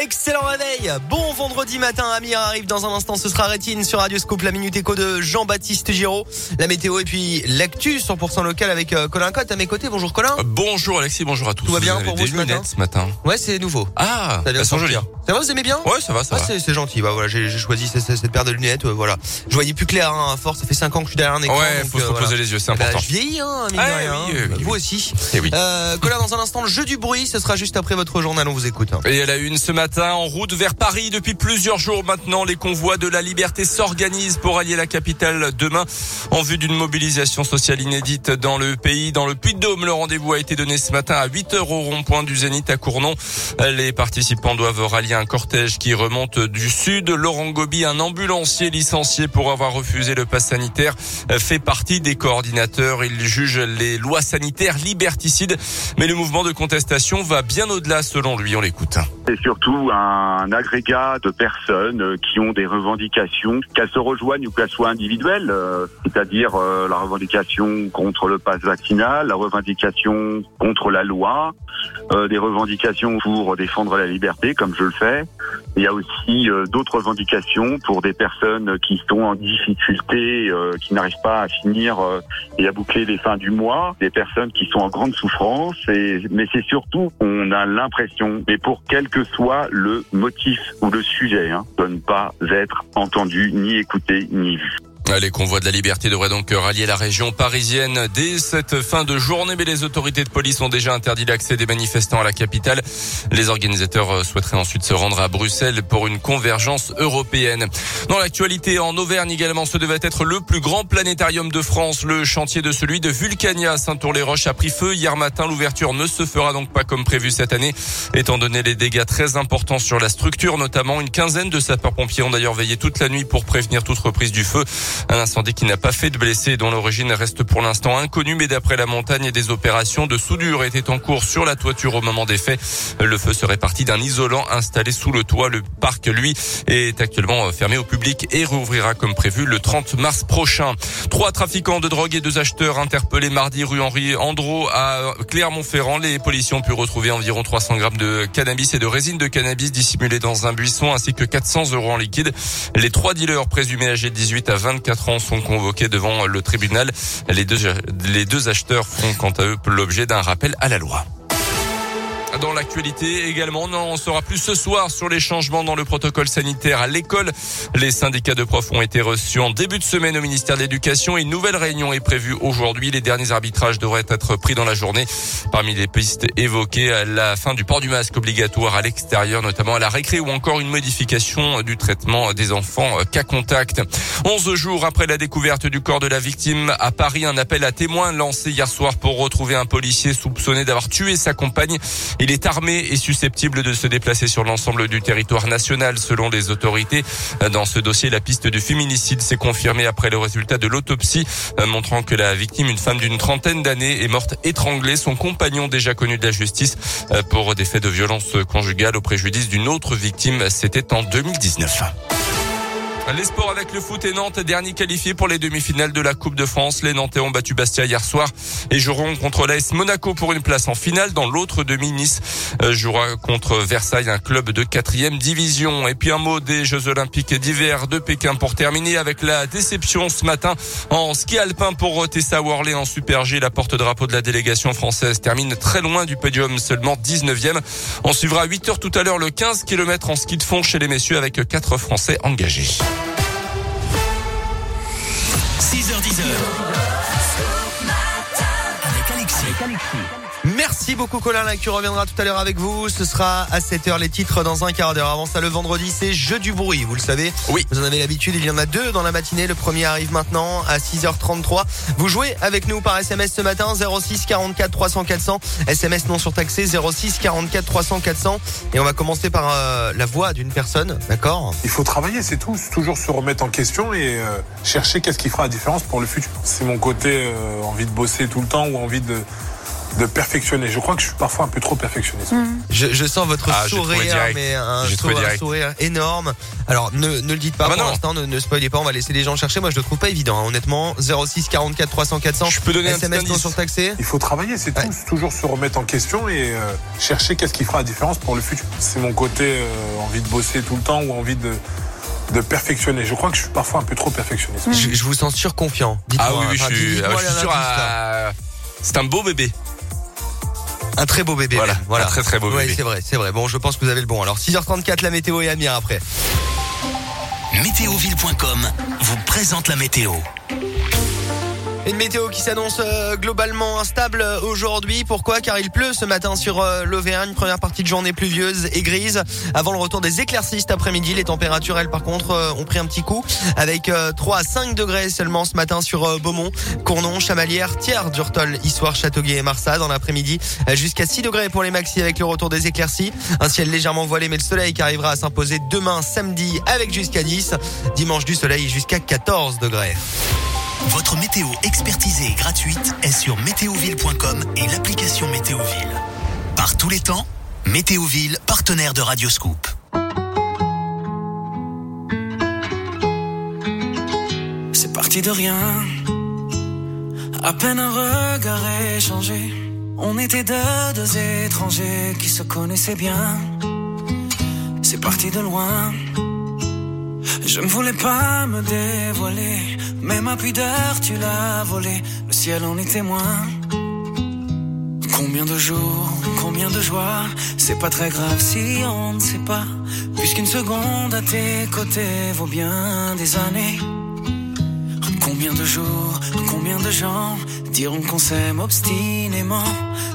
Excellent Bon vendredi matin. Amir arrive dans un instant. Ce sera Rétine sur Radio Scoop, la minute écho de Jean-Baptiste Giraud. La météo et puis l'actu 100% local avec euh, Colin Cotte à mes côtés. Bonjour Colin. Bonjour Alexis, bonjour à tous. Tout va bien avez pour vous ce matin lunettes ce matin? Ouais, c'est nouveau. Ah, elles sont jolies. Ça va, vous aimez bien? Ouais, ça va, ça Ah, va. c'est gentil. Bah voilà, j'ai choisi cette, cette paire de lunettes. euh, voilà. Je voyais plus clair. Hein, à force, ça fait 5 ans que je suis derrière un écran. Ouais, donc, faut se euh, reposer voilà. les yeux, c'est Eh ben, important. je vieillis, hein, mine de Ah, rien, oui, hein. oui, oui, Vous aussi. Eh oui. Euh, Colin, dans un instant, le jeu du bruit. Ce sera juste après votre journal. On vous écoute. Et à la une ce matin, en route vers Paris depuis plusieurs jours maintenant, les convois de la liberté s'organisent pour allier la capitale demain en vue d'une mobilisation sociale inédite dans le pays. Dans le Puy-de-Dôme, le rendez-vous a été donné ce matin à 8 heures au rond-point du Zénith à Cournon. Les participants doivent rallier un cortège qui remonte du sud. Laurent Gobi, un ambulancier licencié pour avoir refusé le pass sanitaire, fait partie des coordinateurs. Il juge les lois sanitaires liberticides, mais le mouvement de contestation va bien au-delà selon lui. On l'écoute. Surtout un agrégat de personnes euh, qui ont des revendications, qu'elles se rejoignent ou qu'elles soient individuelles, euh, c'est-à-dire euh, la revendication contre le pass vaccinal, la revendication contre la loi, des revendications pour défendre la liberté, comme je le fais. Il y a aussi euh, d'autres revendications pour des personnes qui sont en difficulté, euh, qui n'arrivent pas à finir euh, et à boucler les fins du mois, des personnes qui sont en grande souffrance. Mais c'est surtout, on a l'impression, et pour quel que soit le motif ou le sujet, hein, de ne pas être entendu, ni écouté, ni vu. Les convois de la liberté devraient donc rallier la région parisienne dès cette fin de journée, mais les autorités de police ont déjà interdit l'accès des manifestants à la capitale. Les organisateurs souhaiteraient ensuite se rendre à Bruxelles pour une convergence européenne. Dans l'actualité, en Auvergne également, ce devait être le plus grand planétarium de France. Le chantier de celui de Vulcania à Saint-Tour-les-Roches a pris feu hier matin. L'ouverture ne se fera donc pas comme prévu cette année, étant donné les dégâts très importants sur la structure, notamment une quinzaine de sapeurs-pompiers ont d'ailleurs veillé toute la nuit pour prévenir toute reprise du feu. Un incendie qui n'a pas fait de blessés et dont l'origine reste pour l'instant inconnue, mais d'après la montagne, des opérations de soudure étaient en cours sur la toiture au moment des faits. Le feu serait parti d'un isolant installé sous le toit. Le parc, lui, est actuellement fermé au public et rouvrira comme prévu le 30 mars prochain. Trois trafiquants de drogue et deux acheteurs interpellés mardi rue Henri Andro à Clermont-Ferrand. Les policiers ont pu retrouver environ 300 grammes de cannabis et de résine de cannabis dissimulés dans un buisson ainsi que 400 euros en liquide. Les trois dealers présumés âgés de 18 à 24 ans sont convoqués devant le tribunal. Les deux, les deux acheteurs feront quant à eux l'objet d'un rappel à la loi. Dans l'actualité également, on en saura plus ce soir sur les changements dans le protocole sanitaire à l'école. Les syndicats de profs ont été reçus en début de semaine au ministère de l'Éducation une nouvelle réunion est prévue aujourd'hui. Les derniers arbitrages devraient être pris dans la journée. Parmi les pistes évoquées, la fin du port du masque obligatoire à l'extérieur, notamment à la récré ou encore une modification du traitement des enfants cas contact. 11 jours après la découverte du corps de la victime à Paris, un appel à témoins lancé hier soir pour retrouver un policier soupçonné d'avoir tué sa compagne. Il est armé et susceptible de se déplacer sur l'ensemble du territoire national selon les autorités. Dans ce dossier, la piste du féminicide s'est confirmée après le résultat de l'autopsie montrant que la victime, une femme d'une trentaine d'années, est morte étranglée. Son compagnon, déjà connu de la justice pour des faits de violence conjugale au préjudice d'une autre victime, c'était en 2019. Les sports avec le foot et Nantes, dernier qualifié pour les demi-finales de la Coupe de France. Les Nantais ont battu Bastia hier soir et joueront contre l'AS Monaco pour une place en finale. Dans l'autre demi, Nice jouera contre Versailles, un club de quatrième division. Et puis un mot des Jeux Olympiques d'hiver de Pékin pour terminer avec la déception ce matin en ski alpin pour Tessa Worley en Super G. La porte-drapeau de la délégation française termine très loin du podium, seulement 19e. On suivra à 8 heures tout à l'heure le 15 km en ski de fond chez les messieurs avec quatre Français engagés. 6h10 avec Alexis. Merci beaucoup Colin Lac, tu reviendras tout à l'heure avec vous. Ce sera à 7h les titres dans un quart d'heure. Avant ça, le vendredi, c'est Jeu du bruit, vous le savez. Oui. Vous en avez l'habitude, il y en a deux dans la matinée. Le premier arrive maintenant à 6h33. Vous jouez avec nous par SMS ce matin 06 44 300 400. SMS non surtaxé 06 44 300 400. Et on va commencer par euh, la voix d'une personne, d'accord? Il faut travailler, c'est tout. Toujours se remettre en question et euh, chercher qu'est-ce qui fera la différence pour le futur. C'est mon côté euh, envie de bosser tout le temps ou envie de de perfectionner. Je crois que je suis parfois un peu trop perfectionniste. Je, je sens votre Ah, sourire, mais un, sourire, un direct. sourire énorme. Alors ne, ne le dites pas Ah bah pour l'instant, ne, ne spoilez pas, on va laisser les gens chercher. Moi je le trouve pas évident, hein, honnêtement. 06 44 300 400. Je peux donner un petit SMS non indice. surtaxé. Il faut travailler, c'est Ouais. tout. Toujours se remettre en question et euh, chercher qu'est-ce qui fera la différence pour le futur. C'est mon côté euh, envie de bosser tout le temps ou envie de, de perfectionner. Je crois que je suis parfois un peu trop perfectionniste. Je, je vous sens surconfiant. Dites-moi, Ah oui, oui, je suis, ah, je suis l'indice, sûr. à- C'est un beau bébé. Un très beau bébé. Voilà, voilà. un très, très beau Ouais, bébé. c'est vrai, c'est vrai. Bon, je pense que vous avez le bon. Alors 6h34, la météo et Amir après. Météoville.com vous présente la météo. Une météo qui s'annonce euh, globalement instable euh, aujourd'hui. Pourquoi? Car il pleut ce matin sur euh, l'Auvergne. Première partie de journée pluvieuse et grise. Avant le retour des éclaircies cet après-midi, les températures, elles, par contre, ont pris un petit coup. Avec euh, 3 à 5 degrés seulement ce matin sur Beaumont, Cournon, Chamalières, Thiers, Durtol, Issoire, Châteauguay et Marsat. Dans l'après-midi, jusqu'à 6 degrés pour les maxis avec le retour des éclaircies. Un ciel légèrement voilé, mais le soleil qui arrivera à s'imposer demain samedi avec jusqu'à 10. Dimanche du soleil jusqu'à 14 degrés. Votre météo expertisée et gratuite est sur météoville.com et l'application Météoville. Par tous les temps, Météoville, partenaire de Radioscoop. C'est parti de rien. À peine un regard échangé. On était deux, deux étrangers qui se connaissaient bien. C'est parti de loin. Je ne voulais pas me dévoiler. Mais ma pudeur, tu l'as volée. Le ciel en est témoin. Combien de jours, combien de joie. C'est pas très grave si on ne sait pas. Puisqu'une seconde à tes côtés vaut bien des années. Combien de jours, combien de gens diront qu'on s'aime obstinément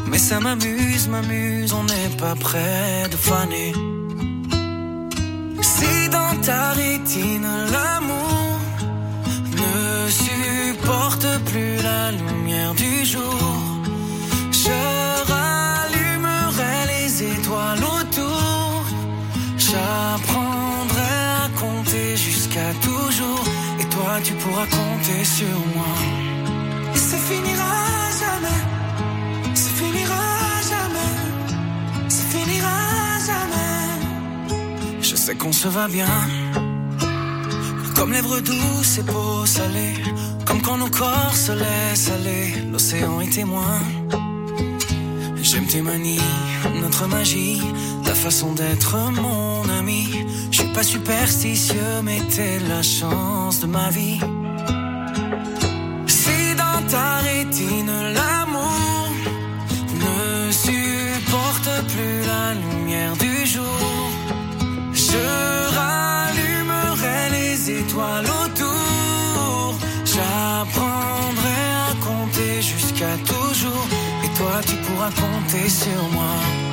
Mais ça m'amuse, m'amuse, on n'est pas près de faner Je rallumerai les étoiles autour. J'apprendrai à compter jusqu'à toujours. Et toi tu pourras compter sur moi. Et ça finira jamais. Ça finira jamais. Ça finira jamais. Je sais qu'on se va bien Comme lèvres douces et peau salée Comme quand nos corps se laissent aller L'océan est témoin J'aime tes manies, notre magie, ta façon d'être mon ami. Je suis pas superstitieux, mais t'es la chance de ma vie. Si dans ta rétine compter sur moi.